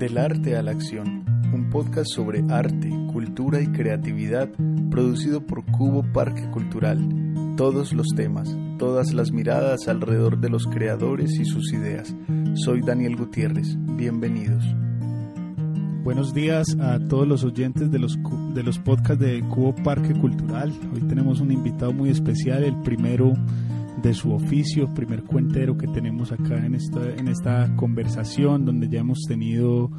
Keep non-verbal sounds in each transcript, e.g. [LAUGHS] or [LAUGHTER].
Del arte a la acción, un podcast sobre arte, cultura y creatividad producido por Cubo Parque Cultural. Todos los temas, todas las miradas alrededor de los creadores y sus ideas. Soy Daniel Gutiérrez, bienvenidos. Buenos días a todos los oyentes de los, de los podcasts de Cubo Parque Cultural. Hoy tenemos un invitado muy especial, el primero de su oficio, primer cuentero que tenemos acá en esta, en esta conversación, donde ya hemos tenido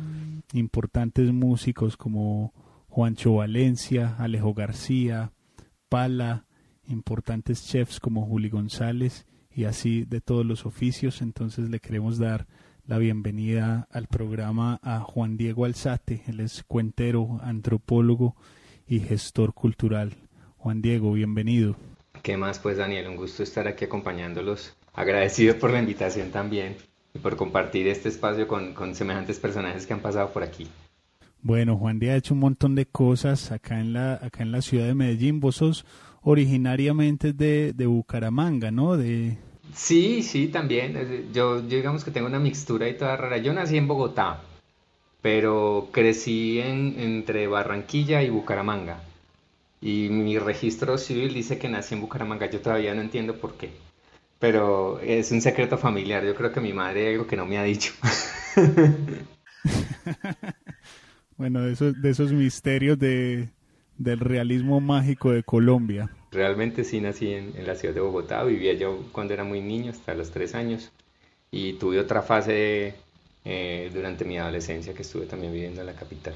importantes músicos como Juancho Valencia, Alejo García, Pala, importantes chefs como Juli González y así de todos los oficios. Entonces le queremos dar la bienvenida al programa a Juan Diego Alzate, él es cuentero, antropólogo y gestor cultural. Juan Diego, bienvenido. ¿Qué más pues Daniel? Un gusto estar aquí acompañándolos. Agradecido por la invitación también y por compartir este espacio con, semejantes personajes que han pasado por aquí. Bueno, Juan Díaz ha hecho un montón de cosas acá en la, acá en la ciudad de Medellín. Vos sos originariamente de, de Bucaramanga, ¿no? De... Sí, sí, también. Yo, yo digamos que tengo una mixtura y toda rara. Yo nací en Bogotá, pero crecí en, entre Barranquilla y Bucaramanga. Y mi registro civil dice que nací en Bucaramanga. Yo todavía no entiendo por qué. Pero es un secreto familiar. Yo creo que mi madre algo que no me ha dicho. [LAUGHS] bueno, de esos, de esos misterios de, del realismo mágico de Colombia. Realmente sí nací en, la ciudad de Bogotá. Vivía yo cuando era muy niño, hasta los tres años. Y tuve otra fase eh, durante mi adolescencia que estuve también viviendo en la capital.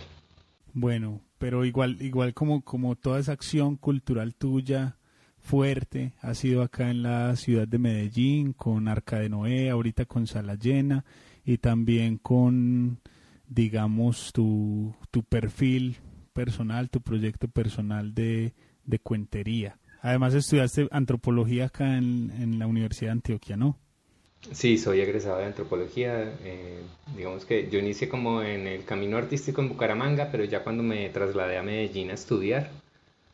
Bueno, pero igual, igual como, como toda esa acción cultural tuya fuerte ha sido acá en la ciudad de Medellín, con Arca de Noé, ahorita con Sala Llena, y también con, digamos, tu, tu perfil personal, tu proyecto personal de, de cuentería. Además estudiaste antropología acá en, en la Universidad de Antioquia, ¿no? Sí, soy egresado de antropología. Eh, digamos que yo inicié como en el camino artístico en Bucaramanga, pero ya cuando me trasladé a Medellín a estudiar,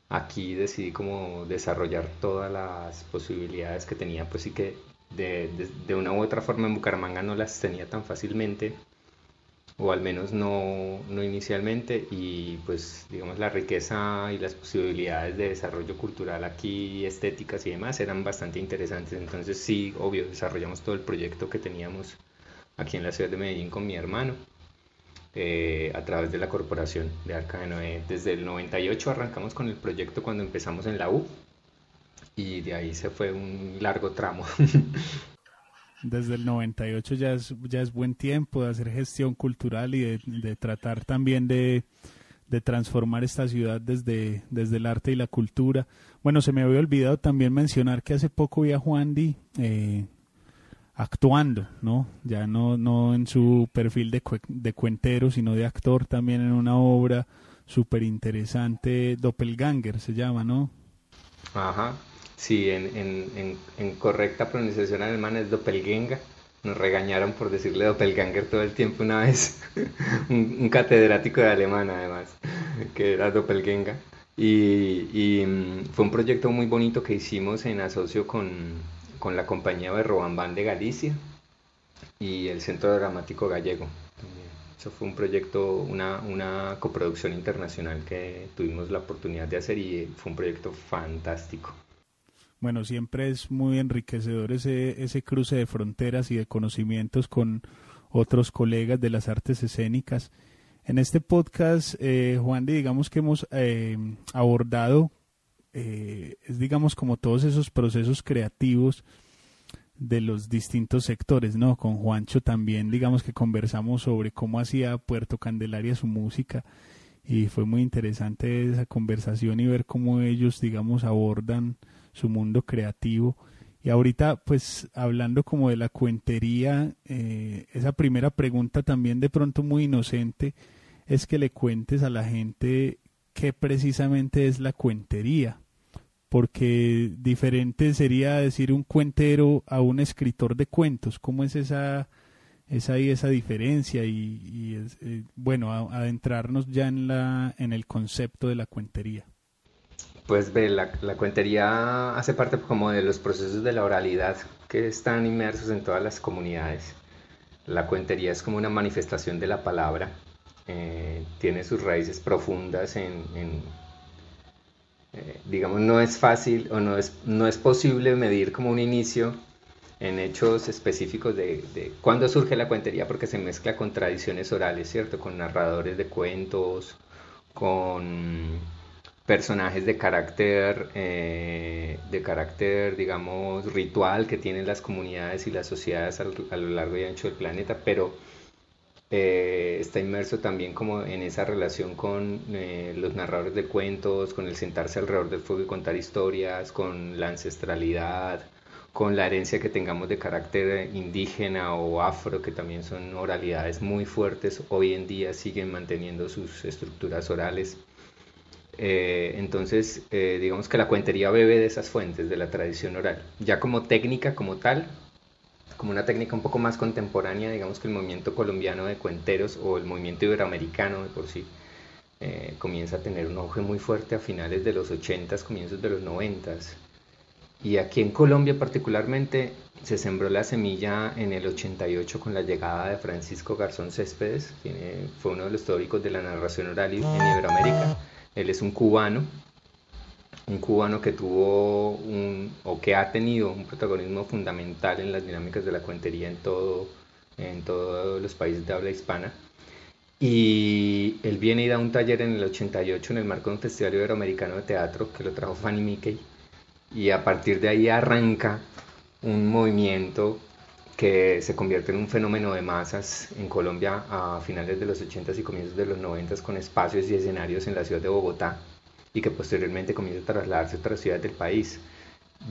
aquí decidí como desarrollar todas las posibilidades que tenía, pues sí que de, de una u otra forma en Bucaramanga no las tenía tan fácilmente o al menos no, no inicialmente, y pues digamos la riqueza y las posibilidades de desarrollo cultural aquí, estéticas y demás, eran bastante interesantes. Entonces sí, obvio, desarrollamos todo el proyecto que teníamos aquí en la ciudad de Medellín con mi hermano. Eh, a través de la corporación de Arca de Noé. Desde el 98 arrancamos con el proyecto cuando empezamos en la U y de ahí se fue un largo tramo. [LAUGHS] desde el 98 ya es, ya es buen tiempo de hacer gestión cultural y de, tratar también de, transformar esta ciudad desde, desde el arte y la cultura. Bueno, se me había olvidado también mencionar que hace poco vi a Juan Di eh, actuando, ¿no? Ya no, no en su perfil de, de cuentero, sino de actor también en una obra súper interesante, Doppelganger se llama, ¿no? Ajá, Sí, en, en, en, correcta pronunciación alemana es Doppelganger. Nos regañaron por decirle Doppelganger todo el tiempo una vez. [LAUGHS] un, catedrático de alemán además, que era Doppelganger. Y, y, mm, fue un proyecto muy bonito que hicimos en asocio con, con la compañía Berroambán de Galicia y el Centro Dramático Gallego. Eso fue un proyecto, una, una coproducción internacional que tuvimos la oportunidad de hacer y fue un proyecto fantástico bueno, siempre es muy enriquecedor ese, ese cruce de fronteras y de conocimientos con otros colegas de las artes escénicas. En este podcast, eh, Juan, digamos que hemos eh, abordado, eh, es digamos como todos esos procesos creativos de los distintos sectores, ¿no? Con Juancho también, digamos que conversamos sobre cómo hacía Puerto Candelaria su música y fue muy interesante esa conversación y ver cómo ellos, digamos, abordan su mundo creativo. Y ahorita, pues hablando como de la cuentería, eh, esa primera pregunta también de pronto muy inocente es que le cuentes a la gente qué precisamente es la cuentería, porque diferente sería decir un cuentero a un escritor de cuentos, ¿cómo es esa, esa, esa diferencia? Y, eh, bueno, adentrarnos ya en, la, en el concepto de la cuentería. Pues ve, la, cuentería hace parte como de los procesos de la oralidad que están inmersos en todas las comunidades. la cuentería es como una manifestación de la palabra, eh, tiene sus raíces profundas en, eh, digamos, no es fácil o no es, no es posible medir como un inicio en hechos específicos de, de cuándo surge la cuentería porque se mezcla con tradiciones orales, ¿cierto? Con narradores de cuentos, con personajes de carácter, eh, de carácter, digamos, ritual que tienen las comunidades y las sociedades a lo largo y ancho del planeta, pero eh, está inmerso también como en esa relación con eh, los narradores de cuentos, con el sentarse alrededor del fuego y contar historias, con la ancestralidad, con la herencia que tengamos de carácter indígena o afro, que también son oralidades muy fuertes, hoy en día siguen manteniendo sus estructuras orales. Eh, entonces, eh, digamos que la cuentería bebe de esas fuentes, de la tradición oral. Ya como técnica, como tal, como una técnica un poco más contemporánea, digamos que el movimiento colombiano de cuenteros o el movimiento iberoamericano de por sí eh, comienza a tener un auge muy fuerte a finales de los 80s, comienzos de los 90s. Y aquí en Colombia particularmente se sembró la semilla en el 88 con la llegada de Francisco Garzón Céspedes, que fue uno de los teóricos de la narración oral en Iberoamérica. Él es un cubano, un cubano que tuvo o que ha tenido un protagonismo fundamental en las dinámicas de la cuentería en, todo, en todos los países de habla hispana. Y él viene y da un taller en el 88 en el marco de un festival iberoamericano de teatro que lo trajo Fanny Mickey y a partir de ahí arranca un movimiento que se convierte en un fenómeno de masas en Colombia a finales de los 80s y comienzos de los 90s con espacios y escenarios en la ciudad de Bogotá y que posteriormente comienza a trasladarse a otras ciudades del país.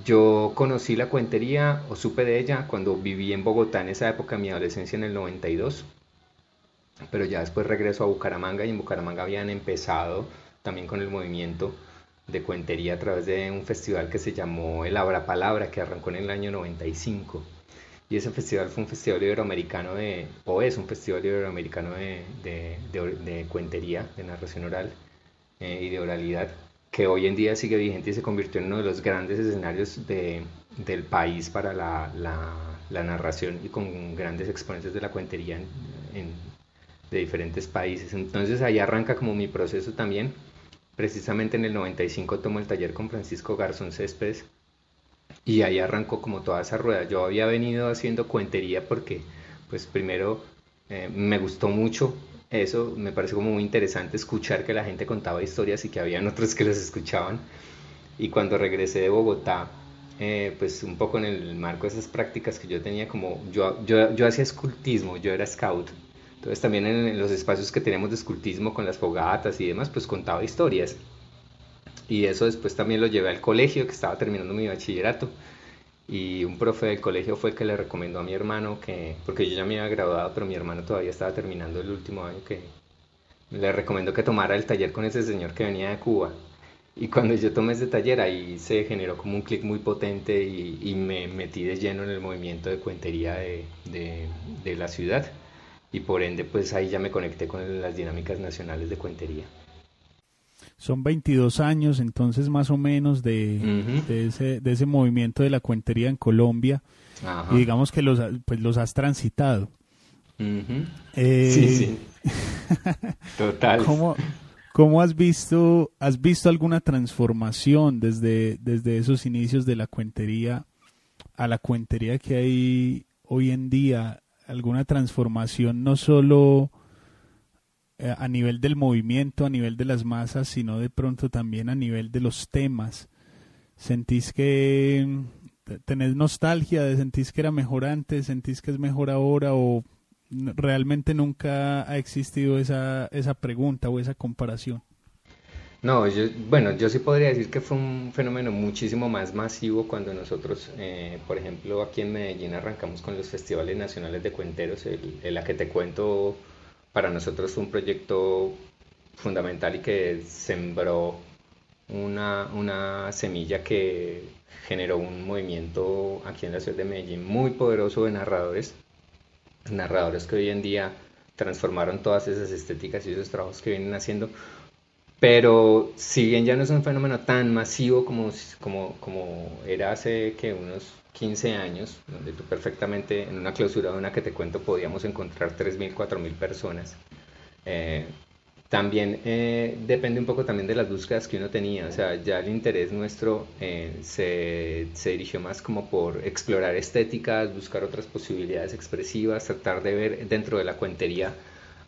Yo conocí la cuentería o supe de ella cuando viví en Bogotá en esa época mi adolescencia en el 92, pero ya después regreso a Bucaramanga y en Bucaramanga habían empezado también con el movimiento de cuentería a través de un festival que se llamó El Abra Palabra, que arrancó en el año 95. Y ese festival fue un festival iberoamericano de, o es un festival iberoamericano de, de, cuentería, de narración oral eh, y de oralidad, que hoy en día sigue vigente y se convirtió en uno de los grandes escenarios del país para la, la, narración y con grandes exponentes de la cuentería de diferentes países. Entonces ahí arranca como mi proceso también Precisamente en el 95 tomó el taller con Francisco Garzón Céspedes y ahí arrancó como toda esa rueda. Yo había venido haciendo cuentería porque, pues primero, eh, me gustó mucho eso, me pareció como muy interesante escuchar que la gente contaba historias y que habían [LAUGHS] otros que los escuchaban. Y cuando regresé de Bogotá, eh, pues un poco en el marco de esas prácticas que yo tenía como, yo, yo, yo hacía escultismo, yo era scout, entonces también en los espacios que teníamos de escultismo con las fogatas y demás, pues contaba historias. Y eso después también lo llevé al colegio, que estaba terminando mi bachillerato. Y un profe del colegio fue el que le recomendó a mi hermano que, porque yo ya me había graduado, pero mi hermano todavía estaba terminando el último año, que le recomendó que tomara el taller con ese señor que venía de Cuba. Y cuando yo tomé ese taller, ahí se generó como un clic muy potente y, me metí de lleno en el movimiento de cuentería de, de, de la ciudad y por ende pues ahí ya me conecté con las dinámicas nacionales de cuentería. Son 22 años entonces más o menos de, de, ese, de ese movimiento de la cuentería en Colombia y digamos que los, pues los has transitado. Eh, sí, sí. [LAUGHS] Total. ¿Cómo, ¿Cómo, has visto, has visto alguna transformación desde, desde esos inicios de la cuentería a la cuentería que hay hoy en día alguna transformación no solo eh, a nivel del movimiento, a nivel de las masas, sino de pronto también a nivel de los temas. ¿Sentís que tenés nostalgia de sentís que era mejor antes, sentís que es mejor ahora o realmente nunca ha existido esa, esa pregunta o esa comparación? No, yo, bueno, yo sí podría decir que fue un fenómeno muchísimo más masivo cuando nosotros, eh, por ejemplo, aquí en Medellín arrancamos con los festivales nacionales de cuenteros. El, la que te cuento para nosotros fue un proyecto fundamental y que sembró una, una semilla que generó un movimiento aquí en la ciudad de Medellín muy poderoso de narradores, narradores que hoy en día transformaron todas esas estéticas y esos trabajos que vienen haciendo pero si bien ya no es un fenómeno tan masivo como, como, como era hace que unos 15 años, donde tú perfectamente en una clausura de una que te cuento podíamos encontrar 3.000, 4.000 personas, eh, también eh, depende un poco también de las búsquedas que uno tenía, o sea, ya el interés nuestro eh, se, se, dirigió más como por explorar estéticas, buscar otras posibilidades expresivas, tratar de ver dentro de la cuentería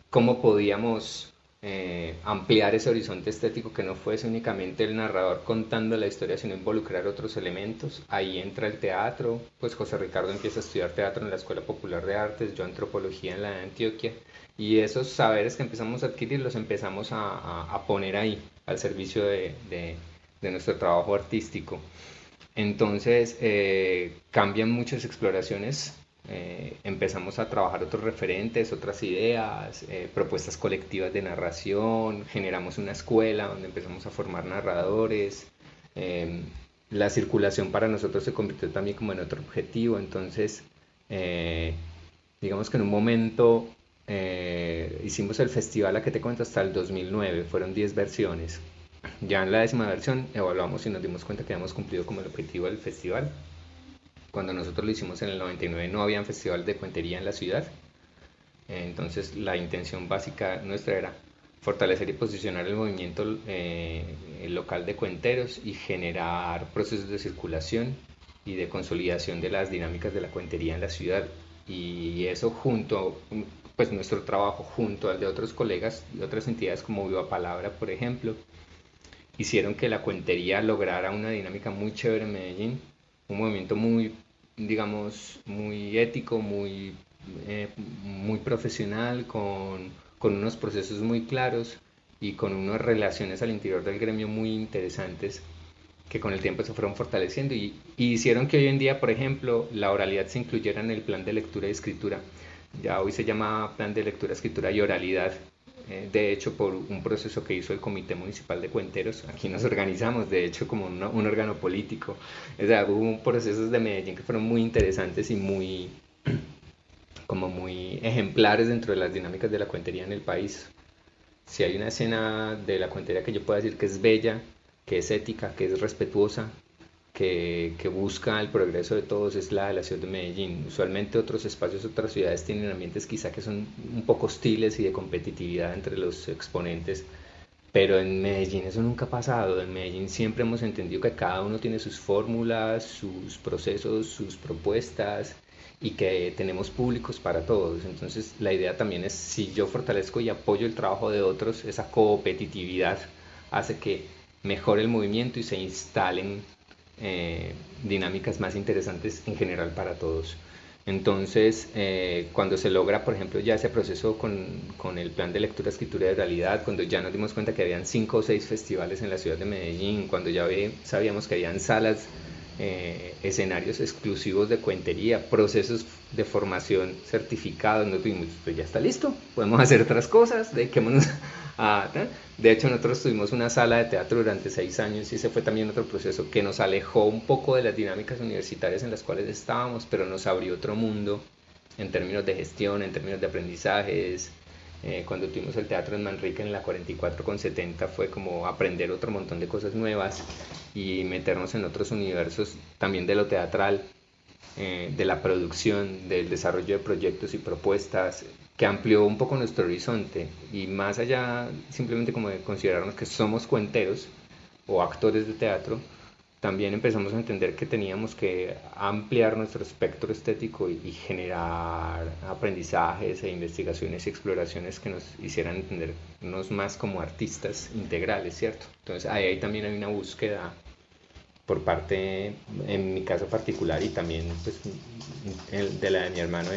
cómo podíamos eh, ampliar ese horizonte estético que no fuese únicamente el narrador contando la historia, sino involucrar otros elementos. Ahí entra el teatro, pues José Ricardo empieza a estudiar teatro en la Escuela Popular de Artes, yo antropología en la de Antioquia, y esos saberes que empezamos a adquirir los empezamos a, poner ahí, al servicio de, nuestro trabajo artístico. Entonces eh, cambian muchas exploraciones eh, empezamos a trabajar otros referentes, otras ideas, eh, propuestas colectivas de narración, generamos una escuela donde empezamos a formar narradores. Em, la circulación para nosotros se convirtió también como en otro objetivo, entonces eh, digamos que en un momento hicimos el festival a que te cuento hasta el 2009, fueron 10 versiones. Ya en la décima versión evaluamos y nos dimos cuenta que habíamos cumplido como el objetivo del festival cuando nosotros lo hicimos en el 99 no había un festival de cuentería en la ciudad. Entonces la intención básica nuestra era fortalecer y posicionar el movimiento eh, local de cuenteros y generar procesos de circulación y de consolidación de las dinámicas de la cuentería en la ciudad. Y eso junto, pues nuestro trabajo junto al de otros colegas y otras entidades como Viva Palabra, por ejemplo, hicieron que la cuentería lograra una dinámica muy chévere en Medellín, un movimiento muy digamos, muy ético, muy, eh, muy profesional, con, con, unos procesos muy claros y con unas relaciones al interior del gremio muy interesantes que con el tiempo se fueron fortaleciendo y, y hicieron que hoy en día, por ejemplo, la oralidad se incluyera en el plan de lectura y escritura. Ya hoy se llama plan de lectura, escritura y oralidad eh, de hecho por un proceso que hizo el Comité Municipal de Cuenteros. Aquí nos organizamos, de hecho, como un órgano político. O sea, hubo procesos de Medellín que fueron muy interesantes y muy, [CLEARS THROAT] como muy ejemplares dentro de las dinámicas de la cuentería en el país. Si hay una escena de la cuentería que yo pueda decir que es bella, que es ética, que es respetuosa, que, busca el progreso de todos es la de la ciudad de Medellín. Usualmente otros espacios, otras ciudades tienen ambientes quizá que son un poco hostiles y de competitividad entre los exponentes, pero en Medellín eso nunca ha pasado. En Medellín siempre hemos entendido que cada uno tiene sus fórmulas, sus procesos, sus propuestas y que tenemos públicos para todos. Entonces la idea también es si yo fortalezco y apoyo el trabajo de otros, esa competitividad hace que mejore el movimiento y se instalen eh, dinámicas más interesantes en general para todos. Entonces, eh, cuando se logra, por ejemplo, ya ese proceso con, con, el plan de lectura, escritura de realidad, cuando ya nos dimos cuenta que habían cinco o seis festivales en la ciudad de Medellín, cuando ya sabíamos que habían salas, eh, escenarios exclusivos de cuentería, procesos de formación certificados, no tuvimos, pues ya está listo, podemos hacer otras cosas, dediquémonos de hecho, nosotros tuvimos una sala de teatro durante seis años y ese fue también otro proceso que nos alejó un poco de las dinámicas universitarias en las cuales estábamos, pero nos abrió otro mundo en términos de gestión, en términos de aprendizajes. Eh, cuando tuvimos el teatro en Manrique en la 44 con 70 fue como aprender otro montón de cosas nuevas y meternos en otros universos también de lo teatral, eh, de la producción, del desarrollo de proyectos y propuestas, que amplió un poco nuestro horizonte y más allá simplemente como de considerarnos que somos cuenteros o actores de teatro, también empezamos a entender que teníamos que ampliar nuestro espectro estético y, generar aprendizajes e investigaciones y exploraciones que nos hicieran entendernos más como artistas integrales, ¿cierto? Entonces ahí, también hay una búsqueda por parte, en mi caso particular y también pues, de la de mi hermano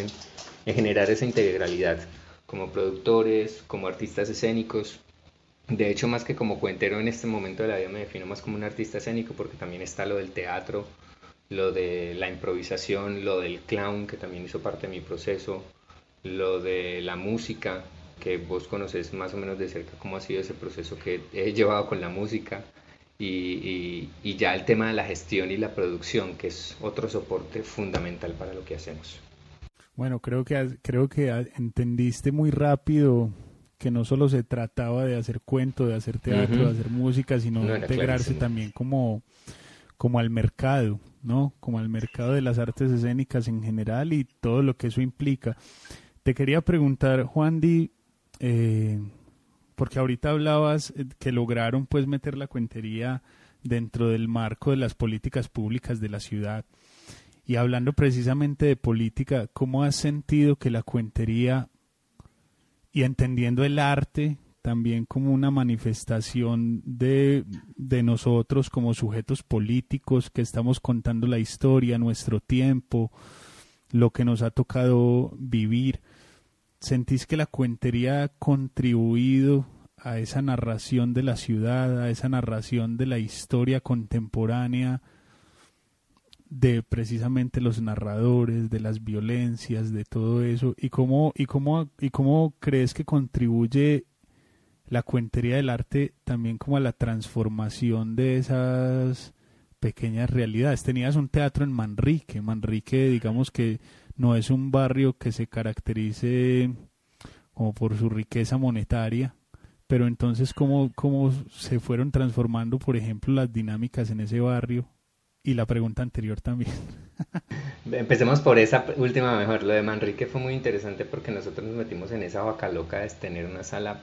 en generar esa integralidad como productores, como artistas escénicos. De hecho, más que como cuentero en este momento de la vida me defino más como un artista escénico porque también está lo del teatro, lo de la improvisación, lo del clown que también hizo parte de mi proceso, lo de la música, que vos conoces más o menos de cerca cómo ha sido ese proceso que he llevado con la música, y, y, ya el tema de la gestión y la producción, que es otro soporte fundamental para lo que hacemos. Bueno, creo que, creo que entendiste muy rápido que no solo se trataba de hacer cuento, de hacer teatro, de hacer música, sino de integrarse también como, como al mercado, ¿no? Como al mercado de las artes escénicas en general y todo lo que eso implica. Te quería preguntar, Juan Di, eh, porque ahorita hablabas eh, que lograron pues meter la cuentería dentro del marco de las políticas públicas de la ciudad. Y hablando precisamente de política, ¿cómo has sentido que la cuentería y entendiendo el arte también como una manifestación de, de, nosotros como sujetos políticos que estamos contando la historia, nuestro tiempo, lo que nos ha tocado vivir. ¿Sentís que la cuentería ha contribuido a esa narración de la ciudad, a esa narración de la historia contemporánea, de precisamente los narradores, de las violencias, de todo eso, y cómo, y cómo, y cómo crees que contribuye la cuentería del arte también como a la transformación de esas pequeñas realidades. Tenías un teatro en Manrique, Manrique digamos que no es un barrio que se caracterice como por su riqueza monetaria, pero entonces cómo, cómo se fueron transformando, por ejemplo, las dinámicas en ese barrio y la pregunta anterior también. Empecemos por esa última mejor. Lo de Manrique fue muy interesante porque nosotros nos metimos en esa vaca loca de tener una sala.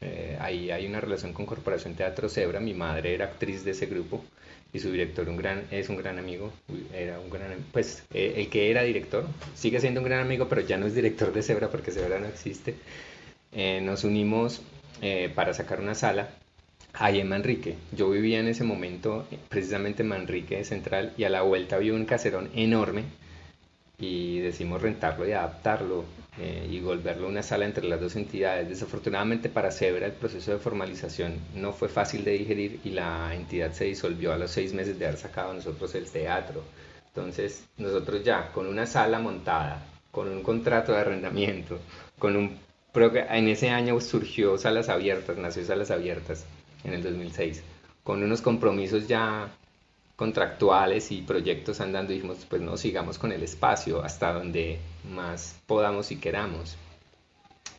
Eh, ahí hay una relación con Corporación Teatro Zebra. Mi madre era actriz de ese grupo y su director un gran, es un gran amigo. Era un gran, pues eh, el que era director sigue siendo un gran amigo, pero ya no es director de Zebra porque Zebra no existe. Eh, nos unimos para sacar una sala ahí en Manrique. Yo vivía en ese momento precisamente en Manrique Central y a la vuelta había un caserón enorme y decimos rentarlo y adaptarlo eh, y volverlo una sala entre las dos entidades. Desafortunadamente para Sebra el proceso de formalización no fue fácil de digerir y la entidad se disolvió a los seis meses de haber sacado nosotros el teatro. Entonces nosotros ya con una sala montada, con un contrato de arrendamiento, con un... En ese año surgió Salas Abiertas, nació Salas Abiertas en el 2006, con unos compromisos ya contractuales y proyectos andando, dijimos, pues no, sigamos con el espacio hasta donde más podamos y queramos.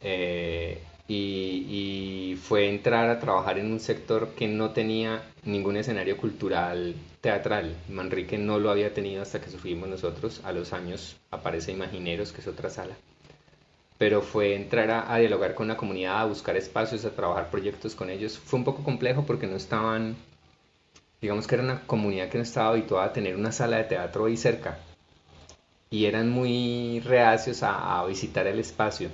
Eh, y, fue entrar a trabajar en un sector que no tenía ningún escenario cultural teatral. Manrique no lo había tenido hasta que sufrimos nosotros. A los años aparece Imagineros, que es otra sala pero fue entrar a, dialogar con la comunidad, a buscar espacios, a trabajar proyectos con ellos. Fue un poco complejo porque no estaban, digamos que era una comunidad que no estaba habituada a tener una sala de teatro ahí cerca y eran muy reacios a, visitar el espacio.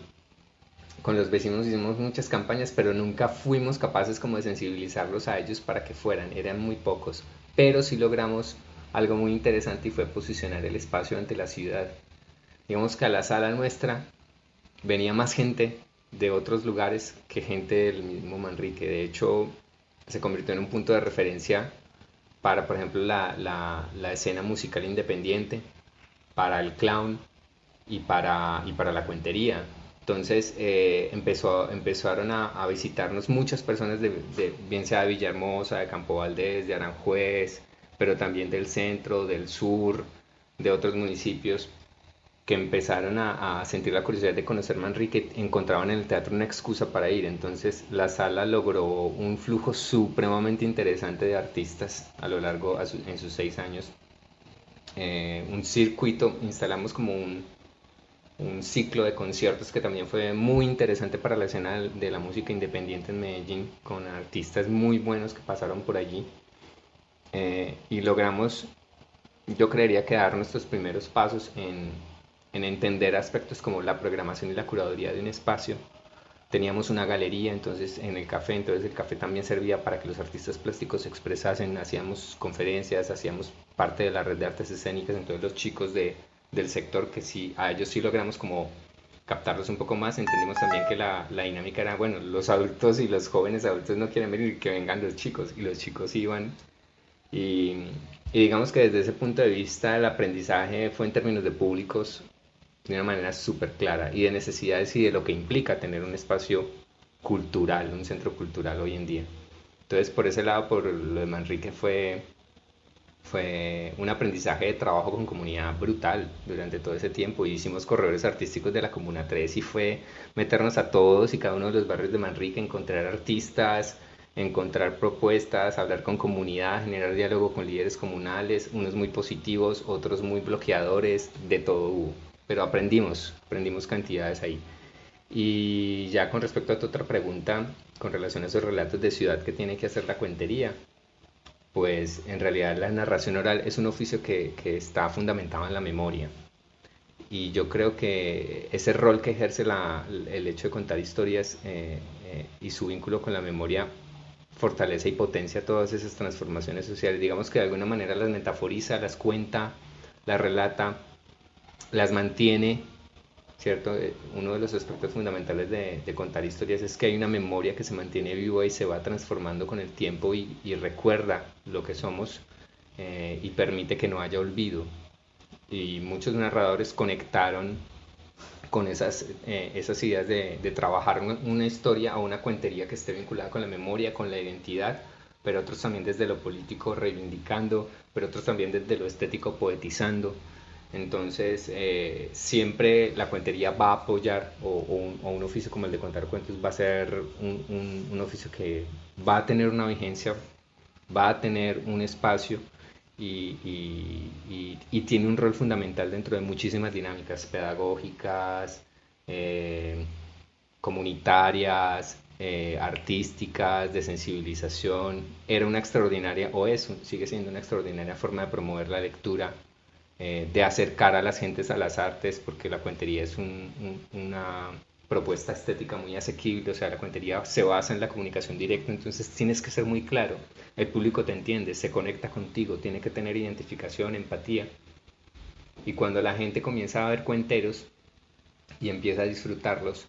Con los vecinos hicimos muchas campañas, pero nunca fuimos capaces como de sensibilizarlos a ellos para que fueran, eran muy pocos, pero sí logramos algo muy interesante y fue posicionar el espacio ante la ciudad. Digamos que a la sala nuestra venía más gente de otros lugares que gente del mismo Manrique. De hecho, se convirtió en un punto de referencia para, por ejemplo, la, escena musical independiente, para el clown y para, la cuentería. Entonces eh, empezaron a, visitarnos muchas personas, de, de, bien sea de Villahermosa, de Campo Valdés, de Aranjuez, pero también del centro, del sur, de otros municipios, que empezaron a, sentir la curiosidad de conocer Manrique, encontraban en el teatro una excusa para ir. Entonces la sala logró un flujo supremamente interesante de artistas a lo largo, en sus seis años. Eh, un circuito, instalamos como un, un ciclo de conciertos que también fue muy interesante para la escena de la música independiente en Medellín, con artistas muy buenos que pasaron por allí. Eh, y logramos, yo creería que dar nuestros primeros pasos en, en entender aspectos como la programación y la curaduría de un espacio. Teníamos una galería entonces en el café, entonces el café también servía para que los artistas plásticos se expresasen, hacíamos conferencias, hacíamos parte de la red de artes escénicas, entonces los chicos de, del sector que sí, a ellos sí logramos como captarlos un poco más, entendimos también que la, la, dinámica era, bueno, los adultos y los jóvenes adultos no quieren venir, que vengan los chicos, y los chicos iban. Y, y digamos que desde ese punto de vista el aprendizaje fue en términos de públicos de una manera súper clara y de necesidades y de lo que implica tener un espacio cultural, un centro cultural hoy en día. Entonces, por ese lado, por lo de Manrique fue, fue un aprendizaje de trabajo con comunidad brutal durante todo ese tiempo. Hicimos corredores artísticos de la Comuna 3 y fue meternos a todos y cada uno de los barrios de Manrique, encontrar artistas, encontrar propuestas, hablar con comunidad, generar diálogo con líderes comunales, unos muy positivos, otros muy bloqueadores, de todo hubo. Pero aprendimos, aprendimos cantidades ahí. Y ya con respecto a tu otra pregunta, con relación a esos relatos de ciudad que tiene que hacer la cuentería, pues en realidad la narración oral es un oficio que, está fundamentado en la memoria. Y yo creo que ese rol que ejerce el hecho de contar historias eh, eh, y su vínculo con la memoria fortalece y potencia todas esas transformaciones sociales. Digamos que de alguna manera las metaforiza, las cuenta, las relata, las mantiene ¿cierto? Eh, uno de los aspectos fundamentales de, contar historias es que hay una memoria que se mantiene viva y se va transformando con el tiempo y, recuerda lo que somos eh, y permite que no haya olvido. Y muchos narradores conectaron con esas, eh, ideas de, trabajar una historia o una cuentería que esté vinculada con la memoria, con la identidad, pero otros también desde lo político reivindicando, pero otros también desde lo estético poetizando. Entonces, eh, siempre la cuentería va a apoyar, o, un, oficio como el de contar cuentos va a ser un, oficio que va a tener una vigencia, va a tener un espacio y, tiene un rol fundamental dentro de muchísimas dinámicas pedagógicas, eh, comunitarias, eh, artísticas, de sensibilización. Era una extraordinaria, o es, sigue siendo una extraordinaria forma de promover la lectura eh, de acercar a las gentes a las artes, porque la cuentería es una propuesta estética muy asequible, o sea, la cuentería se basa en la comunicación directa, entonces tienes que ser muy claro, el público te entiende, se conecta contigo, tiene que tener identificación, empatía. Y cuando la gente comienza a ver cuenteros y empieza a disfrutarlos,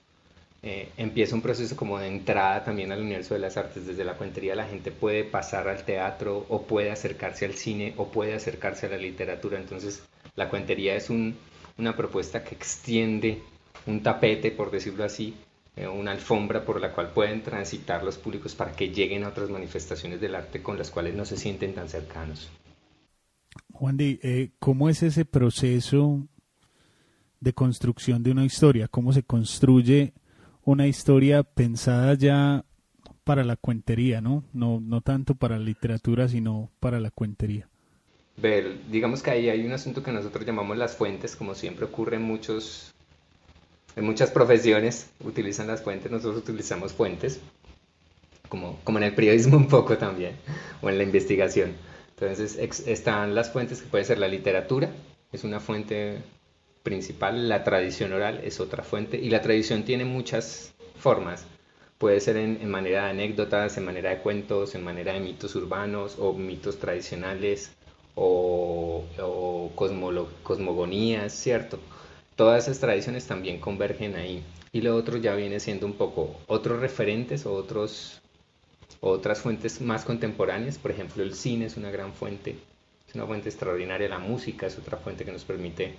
eh, empieza un proceso como de entrada también al universo de las artes. Desde la cuentería la gente puede pasar al teatro o puede acercarse al cine o puede acercarse a la literatura. Entonces la cuentería es una propuesta que extiende un tapete, por decirlo así, eh, una alfombra por la cual pueden transitar los públicos para que lleguen a otras manifestaciones del arte con las cuales no se sienten tan cercanos. Juan eh, ¿cómo es ese proceso de construcción de una historia? ¿Cómo se construye una historia pensada ya para la cuentería, ¿no? No, no tanto para la literatura, sino para la cuentería. Ver, digamos que ahí hay un asunto que nosotros llamamos las fuentes, como siempre ocurre en muchos, en muchas profesiones utilizan las fuentes, nosotros utilizamos fuentes, como, como en el periodismo [LAUGHS] un poco también, o en la investigación. Entonces están las fuentes que puede ser la literatura, es una fuente principal, la tradición oral es otra fuente y la tradición tiene muchas formas. Puede ser en, manera de anécdotas, en manera de cuentos, en manera de mitos urbanos o mitos tradicionales o, o cosmogonías, ¿cierto? Todas esas tradiciones también convergen ahí. Y lo otro ya viene siendo un poco otros referentes o otros, otras fuentes más contemporáneas. Por ejemplo, el cine es una gran fuente, es una fuente extraordinaria. La música es otra fuente que nos permite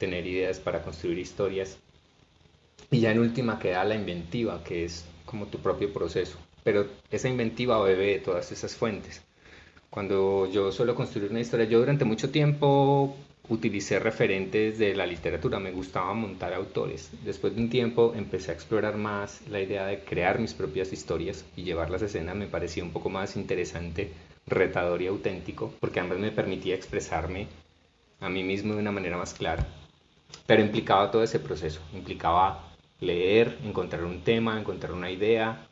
tener ideas para construir historias. Y ya en última queda la inventiva, que es como tu propio proceso. Pero esa inventiva bebe de todas esas fuentes. Cuando yo suelo construir una historia, yo durante mucho tiempo utilicé referentes de la literatura, me gustaba montar autores. Después de un tiempo empecé a explorar más la idea de crear mis propias historias y llevarlas a escena me parecía un poco más interesante, retador y auténtico, porque ambas me permitía expresarme a mí mismo de una manera más clara. Pero implicaba todo ese proceso, implicaba leer, encontrar un tema, encontrar una idea,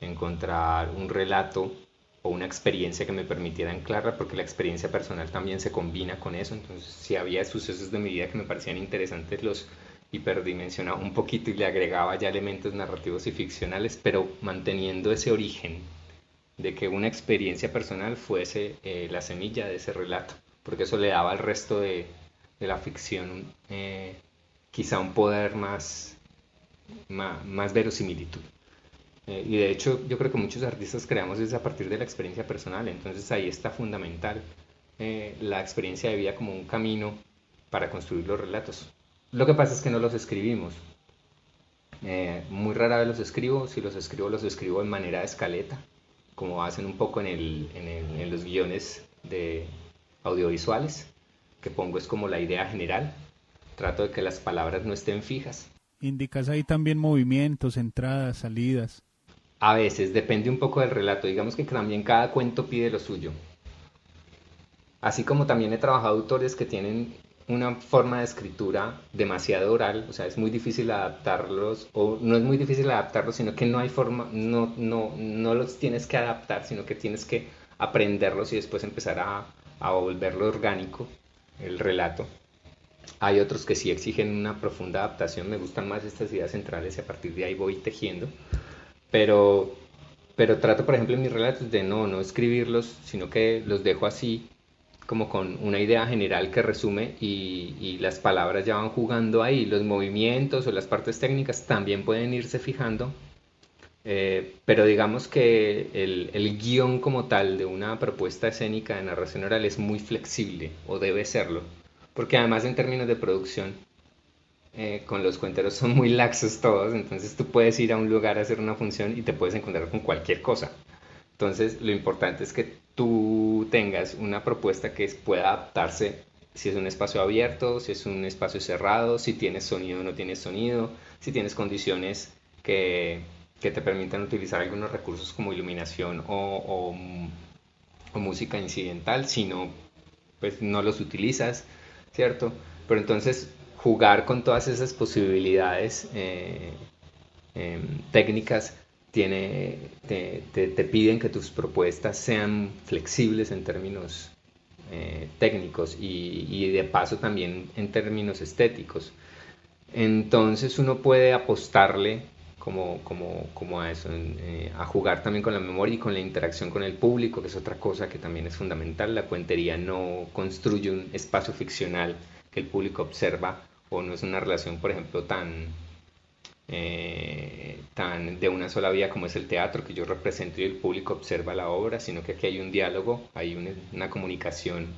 encontrar un relato o una experiencia que me permitiera anclarla, porque la experiencia personal también se combina con eso. Entonces, si había sucesos de mi vida que me parecían interesantes, los hiperdimensionaba un poquito y le agregaba ya elementos narrativos y ficcionales, pero manteniendo ese origen de que una experiencia personal fuese eh, la semilla de ese relato, porque eso le daba al resto de, de la ficción eh, quizá un poder más, más, verosimilitud. Eh, y de hecho yo creo que muchos artistas creamos es a partir de la experiencia personal, entonces ahí está fundamental eh, la experiencia de vida como un camino para construir los relatos. Lo que pasa es que no los escribimos. muy rara vez los escribo, si los escribo los escribo en manera de escaleta, como hacen un poco en, en, el, en los guiones de, audiovisuales, que pongo es como la idea general. Trato de que las palabras no estén fijas. Indicas ahí también movimientos, entradas, salidas. A veces, depende un poco del relato. Digamos que también cada cuento pide lo suyo. Así como también he trabajado autores que tienen una forma de escritura demasiado oral, o sea, es muy difícil adaptarlos, o no es muy difícil adaptarlos, sino que no hay forma, no, no, no los tienes que adaptar, sino que tienes que aprenderlos y después empezar a, a volverlo orgánico, el relato. Hay otros que sí exigen una profunda adaptación, me gustan más estas ideas centrales y a partir de ahí voy tejiendo, pero, pero trato, por ejemplo, en mis relatos de no, no escribirlos, sino que los dejo así como con una idea general que resume y, las palabras ya van jugando ahí, los movimientos o las partes técnicas también pueden irse fijando, eh, pero digamos que el, el, guion como tal de una propuesta escénica de narración oral es muy flexible o debe serlo, porque además en términos de producción eh, con los cuenteros son muy laxos todos, entonces tú puedes ir a un lugar a hacer una función y te puedes encontrar con cualquier cosa. Entonces, lo importante es que tú tengas una propuesta que pueda adaptarse si es un espacio abierto, si es un espacio cerrado, si tienes sonido o no tienes sonido, si tienes condiciones que, que te permitan utilizar algunos recursos como iluminación o, música incidental, si no, pues no los utilizas, ¿cierto? Pero entonces jugar con todas esas posibilidades eh, em, técnicas tiene, te, te, piden que tus propuestas sean flexibles en términos eh, técnicos y, y, de paso también en términos estéticos. Entonces uno puede apostarle como, como, como a eso, eh, a jugar también con la memoria y con la interacción con el público, que es otra cosa que también es fundamental. La cuentería no construye un espacio ficcional que el público observa o no es una relación, por ejemplo, tan eh, tan de una sola vía como es el teatro, que yo represento y el público observa la obra, sino que aquí hay un diálogo, hay una, comunicación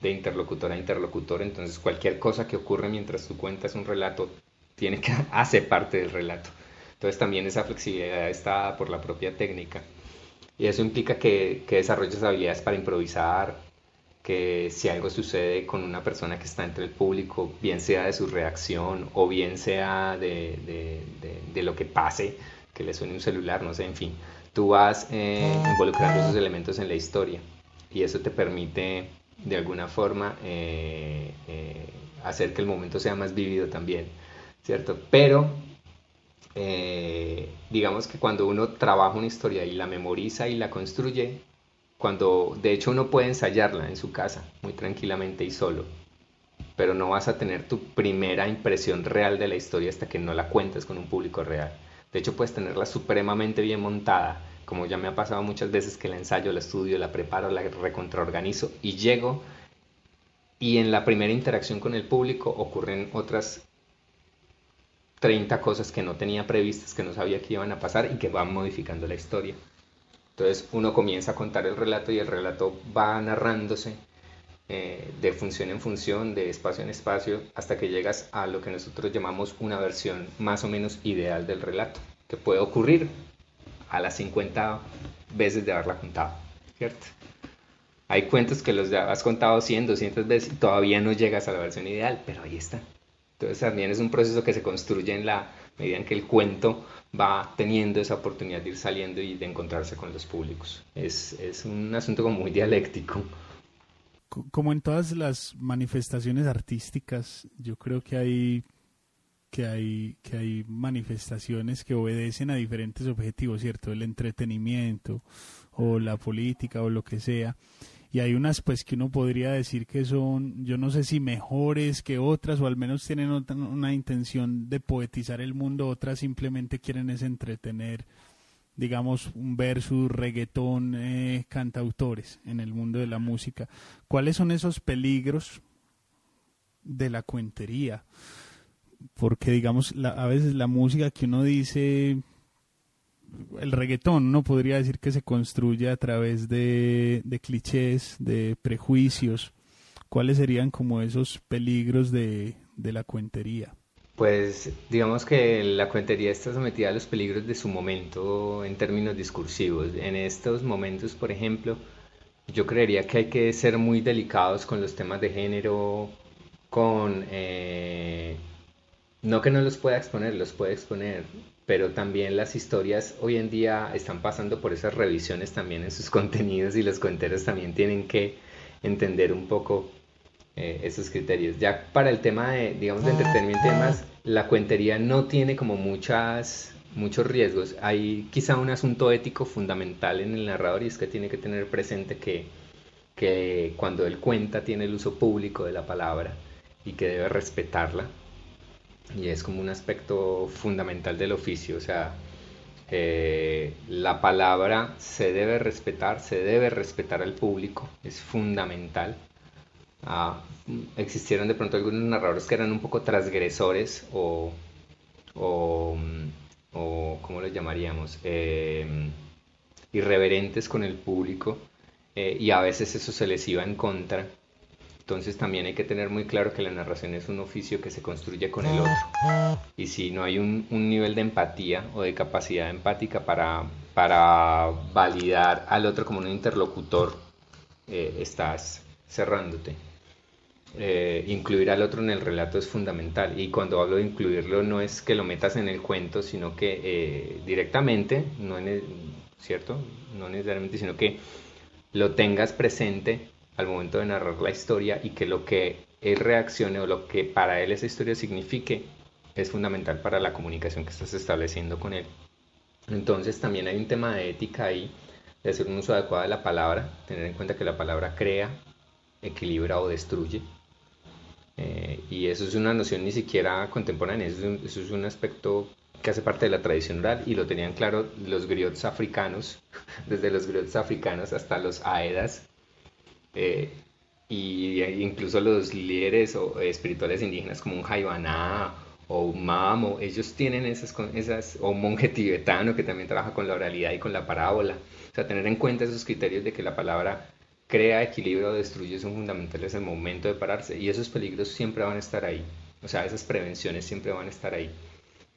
de interlocutor a interlocutor, entonces cualquier cosa que ocurre mientras tú cuentas un relato tiene que [LAUGHS] hacer parte del relato. Entonces también esa flexibilidad está por la propia técnica. Y eso implica que, que desarrolles habilidades para improvisar, que si algo sucede con una persona que está entre el público, bien sea de su reacción o bien sea de, de, lo que pase, que le suene un celular, no sé, en fin, tú vas eh, involucrando esos elementos en la historia y eso te permite de alguna forma eh, eh, hacer que el momento sea más vivido también, ¿cierto? Pero digamos que cuando uno trabaja una historia y la memoriza y la construye, cuando de hecho uno puede ensayarla en su casa muy tranquilamente y solo, pero no vas a tener tu primera impresión real de la historia hasta que no la cuentes con un público real. De hecho puedes tenerla supremamente bien montada, como ya me ha pasado muchas veces que la ensayo, la estudio, la preparo, la recontraorganizo y llego y en la primera interacción con el público ocurren otras 30 cosas que no tenía previstas, que no sabía que iban a pasar y que van modificando la historia. Entonces uno comienza a contar el relato y el relato va narrándose eh, de función en función, de espacio en espacio, hasta que llegas a lo que nosotros llamamos una versión más o menos ideal del relato, que puede ocurrir a las 50 veces de haberla contado, ¿cierto? Hay cuentos que los has contado 100, 200 veces y todavía no llegas a la versión ideal, pero ahí está. Entonces también es un proceso que se construye en la medida en que el cuento va teniendo esa oportunidad de ir saliendo y de encontrarse con los públicos. Es, es un asunto como muy dialéctico. Como en todas las manifestaciones artísticas, yo creo que hay que hay que hay manifestaciones que obedecen a diferentes objetivos, ¿cierto? El entretenimiento o la política o lo que sea y hay unas pues que uno podría decir que son, yo no sé si mejores que otras o al menos tienen una intención de poetizar el mundo, otras simplemente quieren es entretener, digamos, un versus reggaetón eh, cantautores en el mundo de la música. ¿Cuáles son esos peligros de la cuentería? Porque digamos, a veces la música que uno dice el reggaetón, ¿no? Podría decir que se construye a través de, clichés, de prejuicios. ¿Cuáles serían como esos peligros de, la cuentería? Pues digamos que la cuentería está sometida a los peligros de su momento en términos discursivos. En estos momentos, por ejemplo, yo creería que hay que ser muy delicados con los temas de género, con... Eh, no que no los pueda exponer, los puede exponer, pero también las historias hoy en día están pasando por esas revisiones también en sus [LAUGHS] contenidos y los cuenteros también tienen que entender un poco eh, esos criterios. Ya para el tema de, digamos, de entretenimiento y demás, la cuentería no tiene como muchas muchos riesgos. Hay quizá un asunto ético fundamental en el narrador y es que tiene que tener presente que, que cuando él cuenta tiene el uso público de la palabra y que debe respetarla. Y es como un aspecto fundamental del oficio, o sea, eh, la palabra se debe respetar, se debe respetar al público, es fundamental. Ah, existieron de pronto algunos narradores que eran un poco transgresores o, o, ¿cómo les llamaríamos? Eh, irreverentes con el público eh, y a veces eso se les iba en contra. Entonces también hay que tener muy claro que la narración es un oficio que se construye con el otro. Y si no hay un, nivel de empatía o de capacidad empática para, para validar al otro como un interlocutor, eh, estás cerrándote. Eh, incluir al otro en el relato es fundamental. Y cuando hablo de incluirlo no es que lo metas en el cuento, sino que eh, directamente, no ¿cierto? No necesariamente, sino que lo tengas presente al momento de narrar la historia y que lo que él reaccione o lo que para él esa historia signifique es fundamental para la comunicación que estás estableciendo con él. Entonces también hay un tema de ética ahí, de hacer un uso adecuado de la palabra, tener en cuenta que la palabra crea, equilibra o destruye. Eh, y eso es una noción ni siquiera contemporánea, eso es, un, aspecto que hace parte de la tradición oral y lo tenían claro los griots africanos, [LAUGHS] desde los griots africanos hasta los aedas eh, y incluso los líderes o espirituales indígenas como un Jaibaná o un Mamo, ellos tienen esas, esas, o un monje tibetano que también trabaja con la oralidad y con la parábola. O sea, tener en cuenta esos criterios de que la palabra crea equilibrio o destruye son fundamentales en el momento de pararse y esos peligros siempre van a estar ahí. O sea, esas prevenciones siempre van a estar ahí.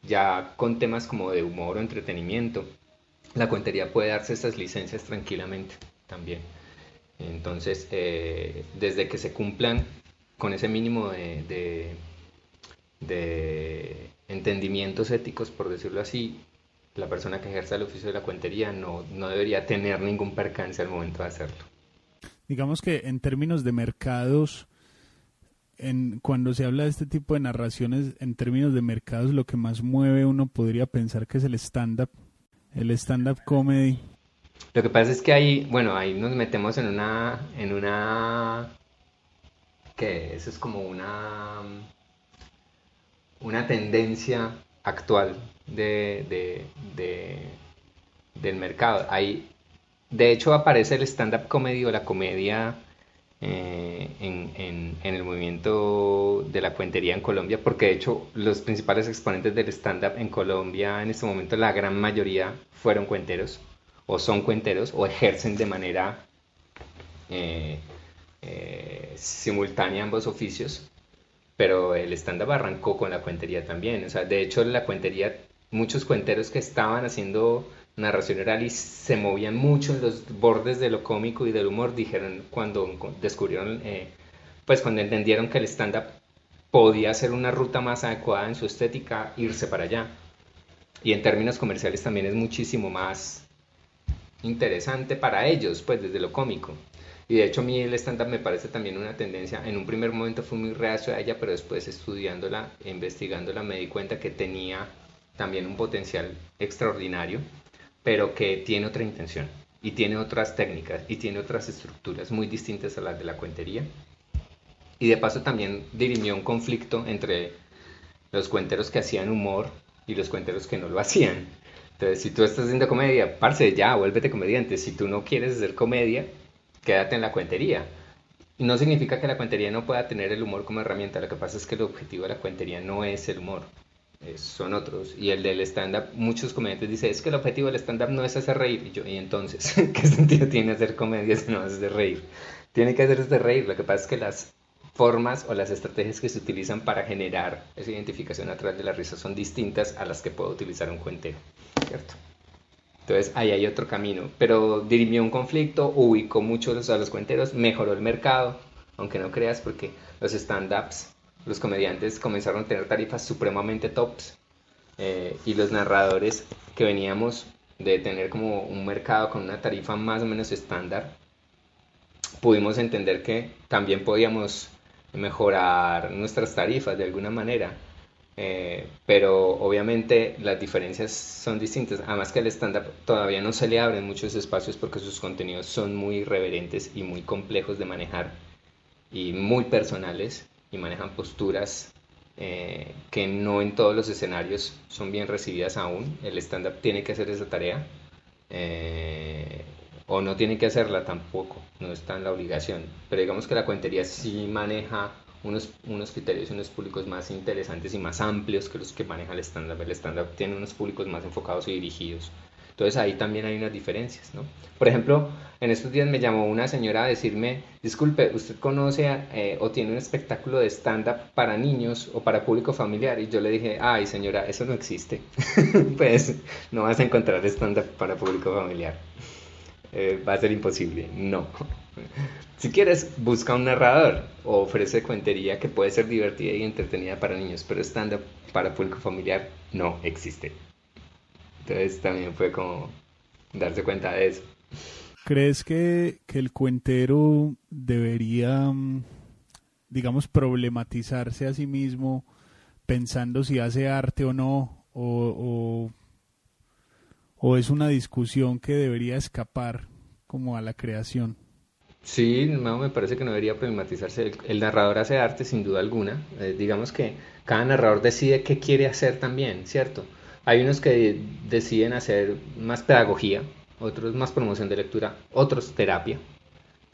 Ya con temas como de humor o entretenimiento, la cuentería puede darse estas licencias tranquilamente también. Entonces, eh, desde que se cumplan con ese mínimo de, de, entendimientos éticos, por decirlo así, la persona que ejerza el oficio de la cuentería no, no debería tener ningún percance al momento de hacerlo. Digamos que en términos de mercados, en, cuando se habla de este tipo de narraciones, en términos de mercados, lo que más mueve uno podría pensar que es el stand-up, el stand-up comedy lo que pasa es que ahí, bueno, ahí nos metemos en una, en una, que eso es como una, una tendencia actual de, del mercado. Ahí, de hecho, aparece el stand-up comedy o la comedia eh, en, en, el movimiento de la cuentería en Colombia, porque de hecho los principales exponentes del stand-up en Colombia en este momento, la gran mayoría fueron cuenteros o son cuenteros o ejercen de manera eh, eh, simultánea ambos oficios, pero el stand-up arrancó con la cuentería también. O sea, de hecho, la cuentería, muchos cuenteros que estaban haciendo narración oral y se movían mucho en los bordes de lo cómico y del humor, dijeron cuando descubrieron, eh, pues cuando entendieron que el stand-up podía ser una ruta más adecuada en su estética, irse para allá. Y en términos comerciales también es muchísimo más interesante para ellos, pues desde lo cómico. Y de hecho a mí el stand-up me parece también una tendencia, en un primer momento fui muy reacio a ella, pero después estudiándola, e investigándola, me di cuenta que tenía también un potencial extraordinario, pero que tiene otra intención y tiene otras técnicas y tiene otras estructuras muy distintas a las de la cuentería. Y de paso también dirimió un conflicto entre los cuenteros que hacían humor y los cuenteros que no lo hacían. Entonces, si tú estás haciendo comedia, parce, ya, vuélvete comediante. Si tú no quieres hacer comedia, quédate en la cuentería. No significa que la cuentería no pueda tener el humor como herramienta. Lo que pasa es que el objetivo de la cuentería no es el humor, son otros. Y el del stand-up, muchos comediantes dicen, es que el objetivo del stand-up no es hacer reír. Y yo, ¿y entonces [LAUGHS] qué sentido tiene hacer comedia si no hacer reír? Tiene que hacerse reír. Lo que pasa es que las formas o las estrategias que se utilizan para generar esa identificación a través de la risa son distintas a las que puede utilizar un cuentero, ¿cierto? Entonces ahí hay otro camino, pero dirimió un conflicto, ubicó muchos a los cuenteros, mejoró el mercado, aunque no creas porque los stand-ups, los comediantes comenzaron a tener tarifas supremamente tops eh, y los narradores que veníamos de tener como un mercado con una tarifa más o menos estándar, pudimos entender que también podíamos mejorar nuestras tarifas de alguna manera. Eh, pero obviamente las diferencias son distintas. Además que el stand-up todavía no se le abren muchos espacios porque sus contenidos son muy irreverentes y muy complejos de manejar y muy personales y manejan posturas eh, que no en todos los escenarios son bien recibidas aún. El stand-up tiene que hacer esa tarea eh, o no tiene que hacerla tampoco, no está en la obligación. Pero digamos que la cuentería sí maneja unos, unos criterios y unos públicos más interesantes y más amplios que los que maneja el stand-up. El stand-up tiene unos públicos más enfocados y dirigidos. Entonces ahí también hay unas diferencias, ¿no? Por ejemplo, en estos días me llamó una señora a decirme, disculpe, ¿usted conoce eh, o tiene un espectáculo de stand-up para niños o para público familiar? Y yo le dije, ay señora, eso no existe. [LAUGHS] pues no vas a encontrar stand-up para público familiar. Eh, va a ser imposible, no. Si quieres, busca un narrador o ofrece cuentería que puede ser divertida y entretenida para niños, pero stand-up para público familiar no existe. Entonces también fue como darse cuenta de eso. ¿Crees que, el cuentero debería, mm, digamos, problematizarse a sí mismo pensando si hace arte o no? O, es una discusión que debería escapar como a la creación? Sí, no, me parece que no debería problematizarse. El, narrador hace arte sin duda alguna. Eh, digamos que cada narrador decide qué quiere hacer también, ¿cierto? Hay unos que deciden hacer más pedagogía, otros más promoción de lectura, otros terapia,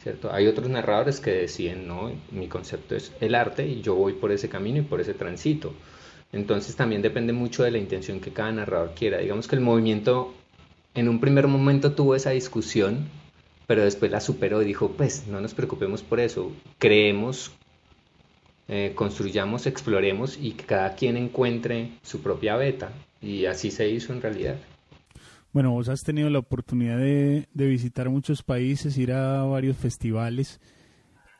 ¿cierto? Hay otros narradores que deciden, no, mi concepto es el arte y yo voy por ese camino y por ese tránsito. Entonces también depende mucho de la intención que cada narrador quiera. Digamos que el movimiento en un primer momento tuvo esa discusión, pero después la superó y dijo, pues no nos preocupemos por eso, creemos eh, construyamos, exploremos y que cada quien encuentre su propia beta. Y así se hizo en realidad. Bueno, vos has tenido la oportunidad de, visitar muchos países, ir a varios festivales.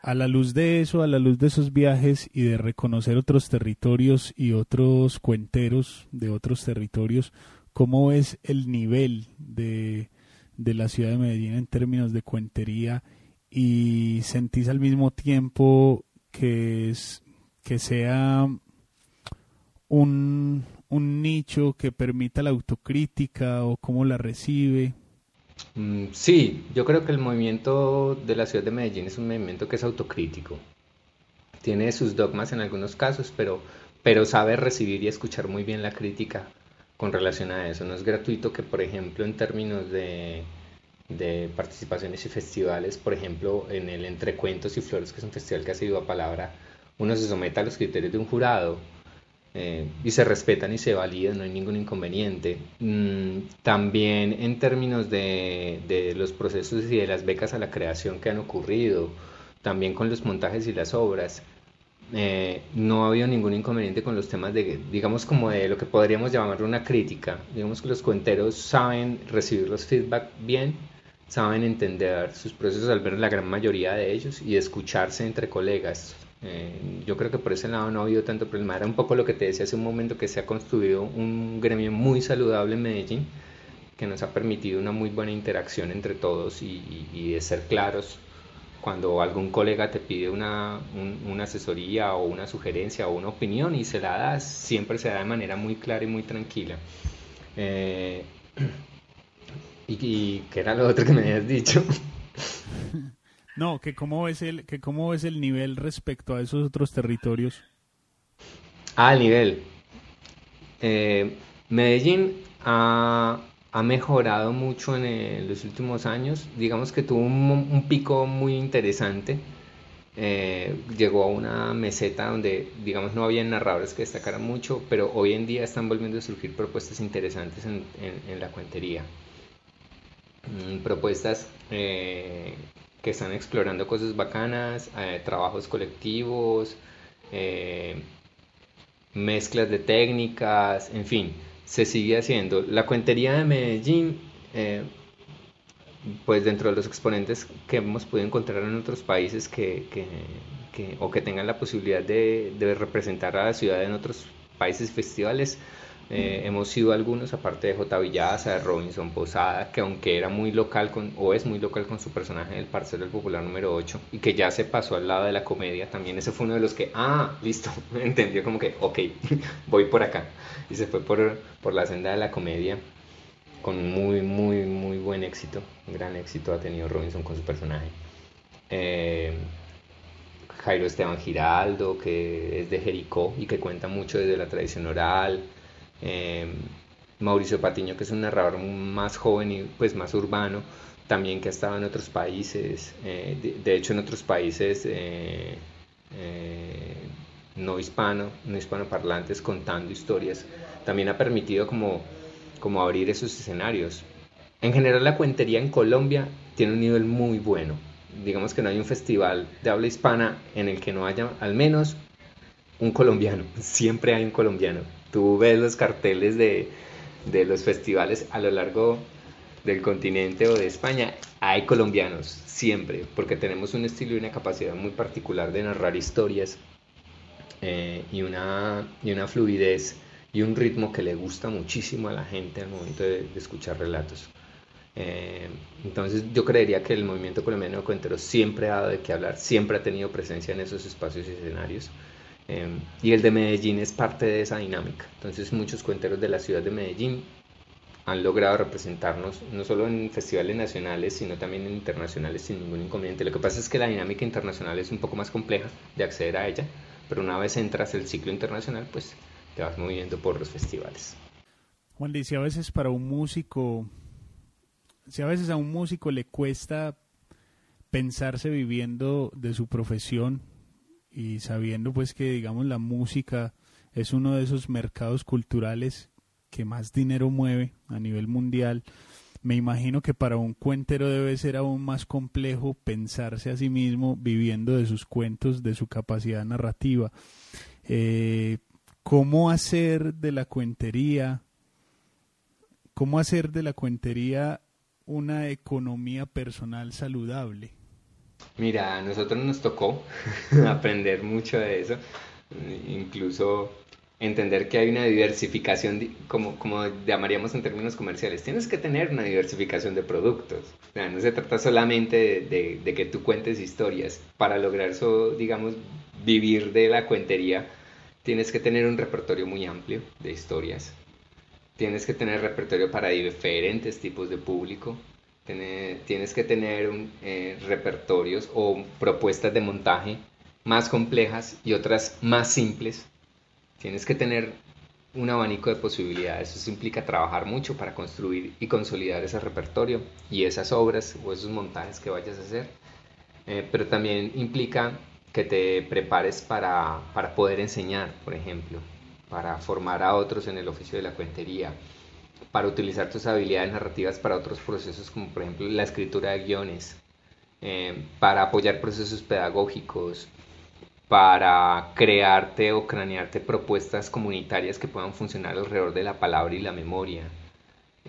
A la luz de eso, a la luz de esos viajes y de reconocer otros territorios y otros cuenteros de otros territorios, ¿cómo es el nivel de, de la ciudad de Medellín en términos de cuentería? ¿Y sentís al mismo tiempo que, es, que sea un, un nicho que permita la autocrítica o cómo la recibe? Mm, sí, yo creo que el movimiento de la ciudad de Medellín es un movimiento que es autocrítico. Tiene sus dogmas en algunos casos, pero, pero sabe recibir y escuchar muy bien la crítica con relación a eso. No es gratuito que, por ejemplo, en términos de, de participaciones y festivales, por ejemplo, en el Entre Cuentos y Flores, que es un festival que ha sido a palabra, uno se someta a los criterios de un jurado eh, y se respetan y se validan, no hay ningún inconveniente. Mm, también en términos de, los procesos y de las becas a la creación que han ocurrido, también con los montajes y las obras, eh, no ha habido ningún inconveniente con los temas de, digamos, como de lo que podríamos llamar una crítica. Digamos que los cuenteros saben recibir los feedback bien, saben entender sus procesos, al ver la gran mayoría de ellos, y escucharse entre colegas. Eh, yo creo que por ese lado no ha habido tanto problema. Era un poco lo que te decía hace un momento, que se ha construido un gremio muy saludable en Medellín, que nos ha permitido una muy buena interacción entre todos y, de ser claros cuando algún colega te pide una, una, asesoría o una sugerencia o una opinión y se la das, siempre se da de manera muy clara y muy tranquila. Eh, [CLEARS THROAT] y, y, ¿qué era lo otro que me habías dicho? [LAUGHS] No, que cómo es el, que cómo es el nivel respecto a esos otros territorios. Ah, el nivel. Eh, Medellín ha, mejorado mucho en los últimos años. Digamos que tuvo un, pico muy interesante. Eh, llegó a una meseta donde, digamos, no había narradores que destacaran mucho, pero hoy en día están volviendo a surgir propuestas interesantes en, la cuentería. Mm, propuestas eh, que están explorando cosas bacanas, eh, trabajos colectivos, eh, mezclas de técnicas, en fin, se sigue haciendo. La cuentería de Medellín eh, pues dentro de los exponentes que hemos podido encontrar en otros países que, o que tengan la posibilidad de, representar a la ciudad en otros países festivales, eh, hemos sido algunos, aparte de J. Villaza, de Robinson Posada, que aunque era muy local con, o es muy local con su personaje del Parcero del Popular número 8, y que ya se pasó al lado de la comedia, también ese fue uno de los que, ah, listo, [LAUGHS] entendió como que, ok, [LAUGHS] voy por acá. Y se fue por, por la senda de la comedia con muy, muy, muy buen éxito. Un gran éxito ha tenido Robinson con su personaje. Eh, Jairo Esteban Giraldo, que es de Jericó y que cuenta mucho desde la tradición oral. Eh, Mauricio Patiño, que es un narrador más joven y pues más urbano, también que ha estado en otros países, eh, de, hecho en otros países no hispano, no hispanoparlantes contando historias, también ha permitido como como abrir esos escenarios. En general la cuentería en Colombia tiene un nivel muy bueno. Digamos que no hay un festival de habla hispana en el que no haya al menos un colombiano. [LAUGHS] Siempre hay un colombiano. Tú ves los carteles de, de los festivales a lo largo del continente o de España, hay colombianos, siempre, porque tenemos un estilo y una capacidad muy particular de narrar historias eh, y, una, y una fluidez y un ritmo que le gusta muchísimo a la gente al momento de, escuchar relatos. Eh, entonces yo creería que el movimiento colombiano de cuenteros siempre ha dado de qué hablar, siempre ha tenido presencia en esos espacios y escenarios. Eh, y el de Medellín es parte de esa dinámica. Entonces muchos cuenteros de la ciudad de Medellín han logrado representarnos no solo en festivales nacionales, sino también en internacionales sin ningún inconveniente. Lo que pasa es que la dinámica internacional es un poco más compleja de acceder a ella, pero una vez entras el ciclo internacional, pues te vas moviendo por los festivales. Juan dice a veces para un músico, si a veces a un músico le cuesta pensarse viviendo de su profesión y sabiendo pues que digamos la música es uno de esos mercados culturales que más dinero mueve a nivel mundial, me imagino que para un cuentero debe ser aún más complejo pensarse a sí mismo viviendo de sus cuentos, de su capacidad narrativa. Eh, cómo hacer de la cuentería, cómo hacer de la cuentería una economía personal saludable. Mira, a nosotros nos tocó [LAUGHS] aprender mucho de eso, incluso entender que hay una diversificación, como, como llamaríamos en términos comerciales, tienes que tener una diversificación de productos. O sea, no se trata solamente de, de que tú cuentes historias. Para lograr eso, digamos, vivir de la cuentería, tienes que tener un repertorio muy amplio de historias. Tienes que tener repertorio para diferentes tipos de público. Tienes que tener eh, repertorios o propuestas de montaje más complejas y otras más simples. Tienes que tener un abanico de posibilidades. Eso implica trabajar mucho para construir y consolidar ese repertorio y esas obras o esos montajes que vayas a hacer. Eh, pero también implica que te prepares para, para poder enseñar, por ejemplo, para formar a otros en el oficio de la cuentería, para utilizar tus habilidades narrativas para otros procesos como por ejemplo la escritura de guiones, eh, para apoyar procesos pedagógicos, para crearte o cranearte propuestas comunitarias que puedan funcionar alrededor de la palabra y la memoria,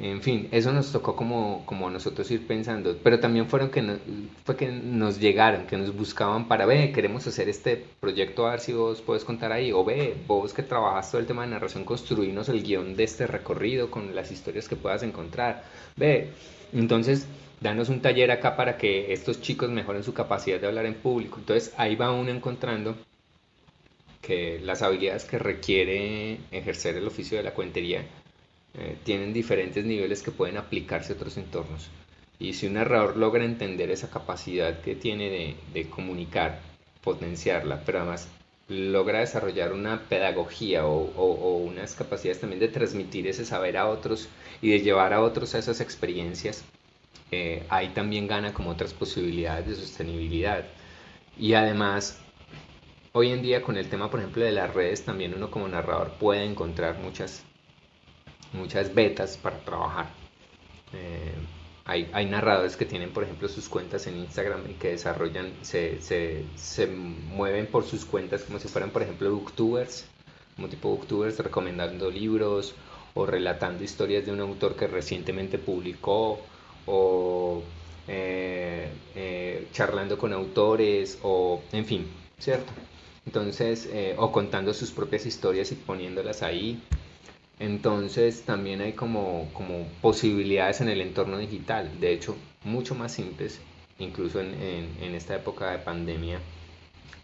en fin, eso nos tocó como, como nosotros ir pensando, pero también fueron que fue que nos llegaron, que nos buscaban para, ve, queremos hacer este proyecto, a ver si vos puedes contar ahí, o ve, vos que trabajas todo el tema de narración, construirnos el guion de este recorrido con las historias que puedas encontrar, ve, entonces danos un taller acá para que estos chicos mejoren su capacidad de hablar en público, entonces ahí va uno encontrando que las habilidades que requiere ejercer el oficio de la cuentería eh, tienen diferentes niveles que pueden aplicarse a otros entornos. Y si un narrador logra entender esa capacidad que tiene de, comunicar, potenciarla, pero además logra desarrollar una pedagogía o, unas capacidades también de transmitir ese saber a otros y de llevar a otros a esas experiencias, eh, ahí también gana como otras posibilidades de sostenibilidad. Y además, hoy en día con el tema, por ejemplo, de las redes, también uno como narrador puede encontrar muchas muchas betas para trabajar. Eh, hay, narradores que tienen, por ejemplo, sus cuentas en Instagram y que desarrollan, se, mueven por sus cuentas como si fueran, por ejemplo, booktubers, como tipo booktubers recomendando libros o relatando historias de un autor que recientemente publicó o eh, eh, charlando con autores o en fin, ¿cierto? Entonces, o contando sus propias historias y poniéndolas ahí. Entonces también hay como, como posibilidades en el entorno digital, de hecho mucho más simples, incluso en, en esta época de pandemia.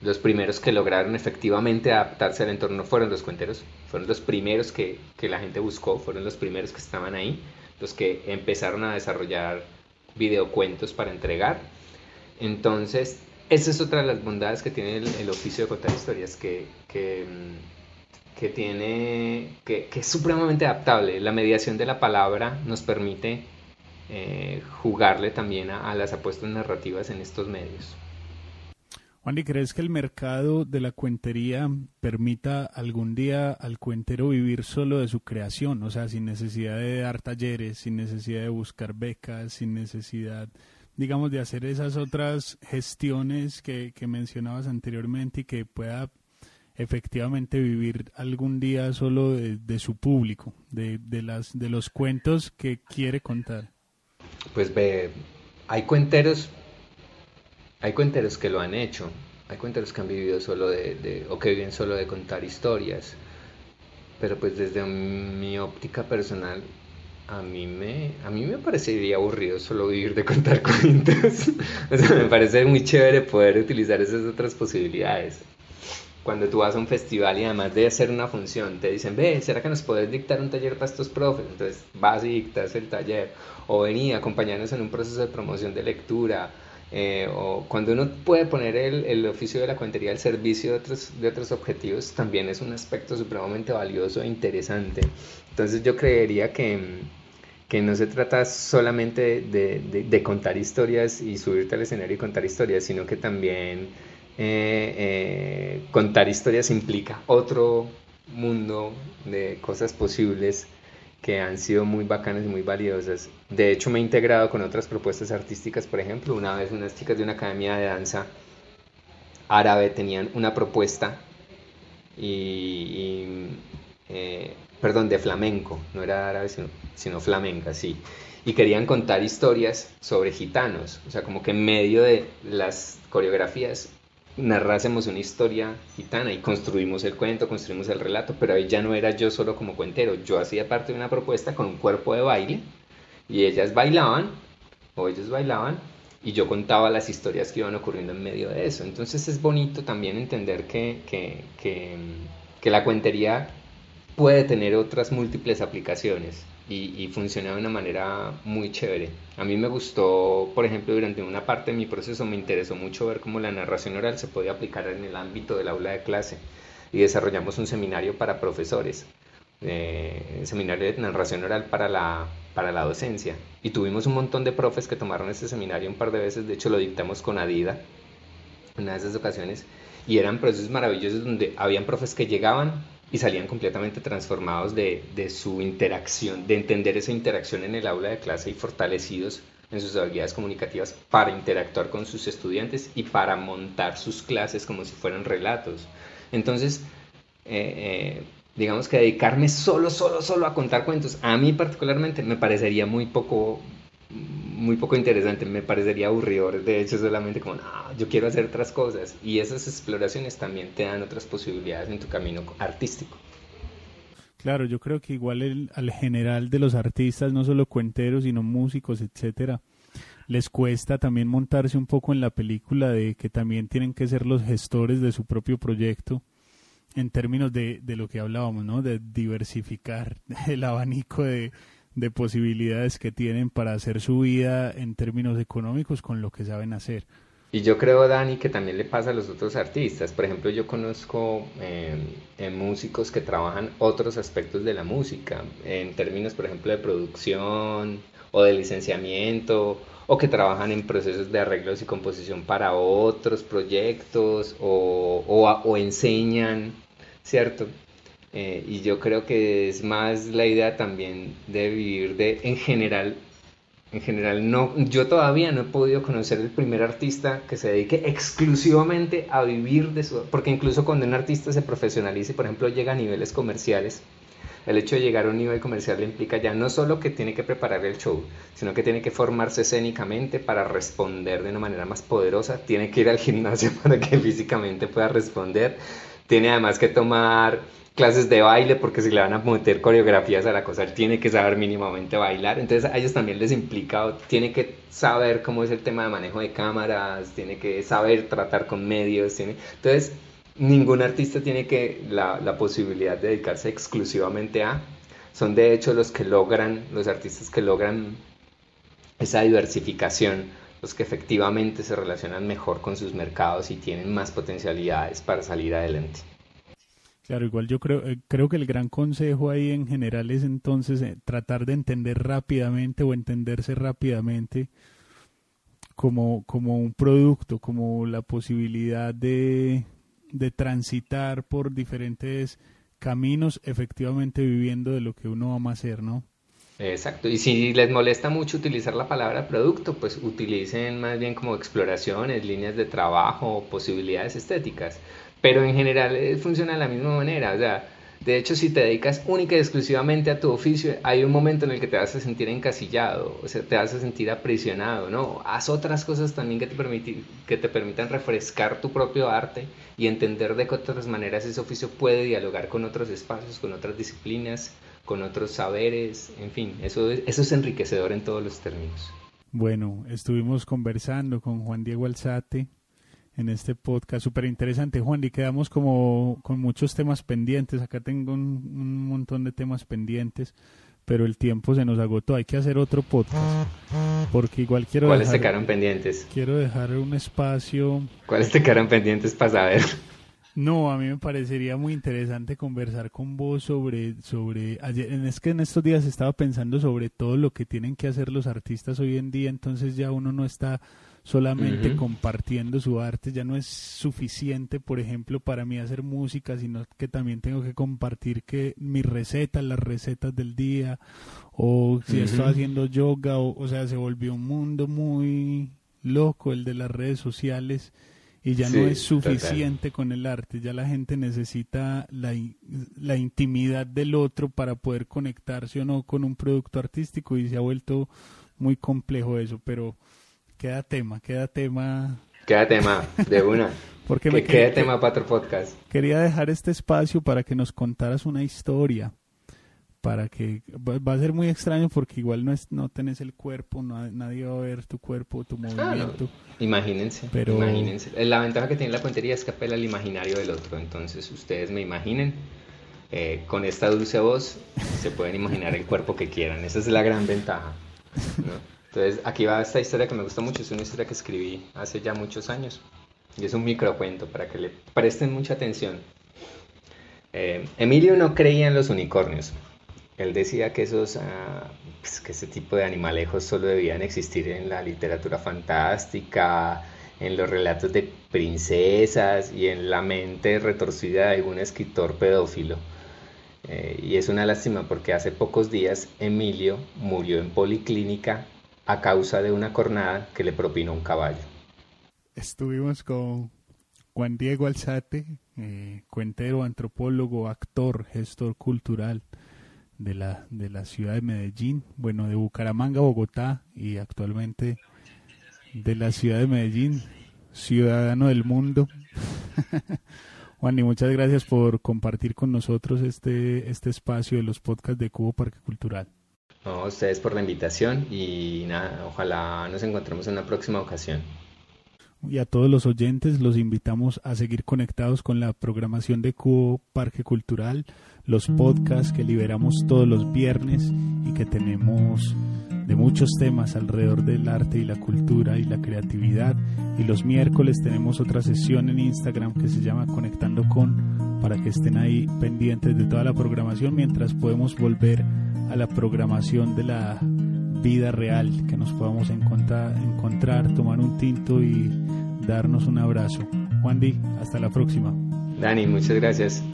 Los primeros que lograron efectivamente adaptarse al entorno fueron los cuenteros, fueron los primeros que, que, la gente buscó, fueron los primeros que estaban ahí, los que empezaron a desarrollar videocuentos para entregar. Entonces, esa es otra de las bondades que tiene el, oficio de contar historias, que, que, mm, que tiene, que, que, es supremamente adaptable. La mediación de la palabra nos permite eh, jugarle también a, a las apuestas narrativas en estos medios. Juan, ¿y crees que el mercado de la cuentería permita algún día al cuentero vivir solo de su creación? O sea, sin necesidad de dar talleres, sin necesidad de buscar becas, sin necesidad, digamos, de hacer esas otras gestiones que, que mencionabas anteriormente y que pueda efectivamente vivir algún día solo de, su público, de, de, las, de los cuentos que quiere contar. Pues ve, hay cuenteros hay cuenteros que lo han hecho, hay cuenteros que han vivido solo de, o que viven solo de contar historias, pero pues desde mi óptica personal a mí me a mí me parecería aburrido solo vivir de contar [LAUGHS] cuentos. o sea, me parece muy chévere poder utilizar esas otras posibilidades. Cuando tú vas a un festival y además de hacer una función, te dicen, ve, ¿será que nos puedes dictar un taller para estos profes? Entonces vas y dictas el taller. O vení, acompañarnos en un proceso de promoción de lectura eh, o cuando uno puede poner el, el, oficio de la cuentería al servicio de otros, de otros objetivos, también es un aspecto supremamente valioso e interesante. Entonces yo creería que, que no se trata solamente de, de, de, contar historias y subirte al escenario y contar historias, sino que también eh, eh, contar historias implica otro mundo de cosas posibles que han sido muy bacanas y muy valiosas. De hecho, me he integrado con otras propuestas artísticas, por ejemplo, una vez unas chicas de una academia de danza árabe tenían una propuesta y, eh, perdón, de flamenco, no era árabe, sino, sino flamenca, sí. Y querían contar historias sobre gitanos, o sea, como que en medio de las coreografías narrásemos una historia gitana y construimos el cuento, construimos el relato, pero ahí ya no era yo solo como cuentero, yo hacía parte de una propuesta con un cuerpo de baile y ellas bailaban o ellos bailaban y yo contaba las historias que iban ocurriendo en medio de eso. Entonces es bonito también entender que, que, que, que la cuentería puede tener otras múltiples aplicaciones y, y, funciona de una manera muy chévere. A mí me gustó, por ejemplo, durante una parte de mi proceso me interesó mucho ver cómo la narración oral se podía aplicar en el ámbito del aula de clase. Y desarrollamos un seminario para profesores, eh, seminario de narración oral para la, para la docencia. Y tuvimos un montón de profes que tomaron ese seminario un par de veces, de hecho lo dictamos con Adida en una de esas ocasiones. Y eran procesos maravillosos donde habían profes que llegaban y salían completamente transformados de, de, su interacción, de entender esa interacción en el aula de clase y fortalecidos en sus habilidades comunicativas para interactuar con sus estudiantes y para montar sus clases como si fueran relatos. Entonces, eh, eh, digamos que dedicarme solo, solo, solo a contar cuentos, a mí particularmente me parecería muy poco muy poco interesante, me parecería aburridor, de hecho solamente como, no, yo quiero hacer otras cosas y esas exploraciones también te dan otras posibilidades en tu camino artístico. Claro, yo creo que igual el, al general de los artistas, no solo cuenteros, sino músicos, etcétera, les cuesta también montarse un poco en la película de que también tienen que ser los gestores de su propio proyecto en términos de, de lo que hablábamos, ¿no? De diversificar [LAUGHS] el abanico de, de posibilidades que tienen para hacer su vida en términos económicos con lo que saben hacer. Y yo creo, Dani, que también le pasa a los otros artistas. Por ejemplo, yo conozco eh, músicos que trabajan otros aspectos de la música, en términos, por ejemplo, de producción o de licenciamiento, o que trabajan en procesos de arreglos y composición para otros proyectos, o, o, o enseñan, ¿cierto? Eh, y yo creo que es más la idea también de vivir de, en general, en general, no, yo todavía no he podido conocer el primer artista que se dedique exclusivamente a vivir de su, porque incluso cuando un artista se profesionalice, por ejemplo, llega a niveles comerciales, el hecho de llegar a un nivel comercial le implica ya no solo que tiene que preparar el show, sino que tiene que formarse escénicamente para responder de una manera más poderosa, tiene que ir al gimnasio [LAUGHS] para que físicamente pueda responder, tiene además que tomar clases de baile porque si le van a meter coreografías a la cosa, él tiene que saber mínimamente bailar. Entonces a ellos también les implica, tiene que saber cómo es el tema de manejo de cámaras, tiene que saber tratar con medios. Tiene... Entonces ningún artista tiene que la, la posibilidad de dedicarse exclusivamente a. Son de hecho los que logran, los artistas que logran esa diversificación, los que efectivamente se relacionan mejor con sus mercados y tienen más potencialidades para salir adelante. Claro, igual yo creo, eh, creo que el gran consejo ahí en general es entonces eh, tratar de entender rápidamente o entenderse rápidamente como, como un producto, como la posibilidad de, de transitar por diferentes caminos, efectivamente viviendo de lo que uno ama hacer, ¿no? Exacto, y si les molesta mucho utilizar la palabra producto, pues utilicen más bien como exploraciones, líneas de trabajo, posibilidades estéticas pero en general eh, funciona de la misma manera, o sea, de hecho si te dedicas única y exclusivamente a tu oficio, hay un momento en el que te vas a sentir encasillado, o sea, te vas a sentir aprisionado, ¿no? Haz otras cosas también que te, que te permitan refrescar tu propio arte y entender de qué otras maneras ese oficio puede dialogar con otros espacios, con otras disciplinas, con otros saberes, en fin, eso, eso es enriquecedor en todos los términos. Bueno, estuvimos conversando con Juan Diego Alzate, en este podcast. Súper interesante, Juan, y quedamos como con muchos temas pendientes. Acá tengo un, montón de temas pendientes, pero el tiempo se nos agotó. Hay que hacer otro podcast, porque igual quiero ¿Cuáles te quedaron pendientes? Quiero dejar un espacio... ¿Cuáles te quedaron pendientes para saber? No, a mí me parecería muy interesante conversar con vos sobre, sobre, ayer, es que en estos días estaba pensando sobre todo lo que tienen que hacer los artistas hoy en día, entonces ya uno no está solamente compartiendo su arte, ya no es suficiente, por ejemplo, para mí hacer música, sino que también tengo que compartir que mis recetas, las recetas del día, o si estoy haciendo yoga, o, o sea, se volvió un mundo muy loco el de las redes sociales y ya no es suficiente con el arte, ya la gente necesita la, la, intimidad del otro para poder conectarse o no con un producto artístico y se ha vuelto muy complejo eso, pero queda tema, queda tema. Queda tema, de una. [LAUGHS] Porque me queda tema para otro podcast. Quería dejar este espacio para que nos contaras una historia. Para que va a ser muy extraño porque igual no es no tenés el cuerpo, nadie va a ver tu cuerpo, tu movimiento. Imagínense, pero... imagínense. La ventaja que tiene la puentería es que apela al imaginario del otro. Entonces ustedes me imaginen eh, con esta dulce voz se pueden imaginar el cuerpo que quieran. Esa es la gran ventaja. ¿no? [LAUGHS] Entonces, aquí va esta historia que me gusta mucho, es una historia que escribí hace ya muchos años. Y es un microcuento para que le presten mucha atención. Eh, Emilio no creía en los unicornios. Él decía que, esos, ah, pues, que ese tipo de animalejos solo debían existir en la literatura fantástica, en los relatos de princesas y en la mente retorcida de algún escritor pedófilo. Eh, y es una lástima porque hace pocos días Emilio murió en policlínica a causa de una cornada que le propinó un caballo. Estuvimos con Juan Diego Alzate, eh, cuentero, antropólogo, actor, gestor cultural de la, de la ciudad de Medellín, bueno, de Bucaramanga, Bogotá y actualmente de la ciudad de Medellín, ciudadano del mundo. [LAUGHS] Juan, y muchas gracias por compartir con nosotros este, este espacio de los podcasts de Cubo Parque Cultural. No, ustedes por la invitación y nada, ojalá nos encontremos en una próxima ocasión. Y a todos los oyentes los invitamos a seguir conectados con la programación de Cubo Parque Cultural, los podcasts que liberamos todos los viernes y que tenemos de muchos temas alrededor del arte y la cultura y la creatividad. Y los miércoles tenemos otra sesión en Instagram que se llama Conectando con, para que estén ahí pendientes de toda la programación mientras podemos volver a la programación de la vida real, que nos podamos encontrar, encontrar, tomar un tinto y darnos un abrazo. Juan Di, hasta la próxima. Dani, muchas gracias.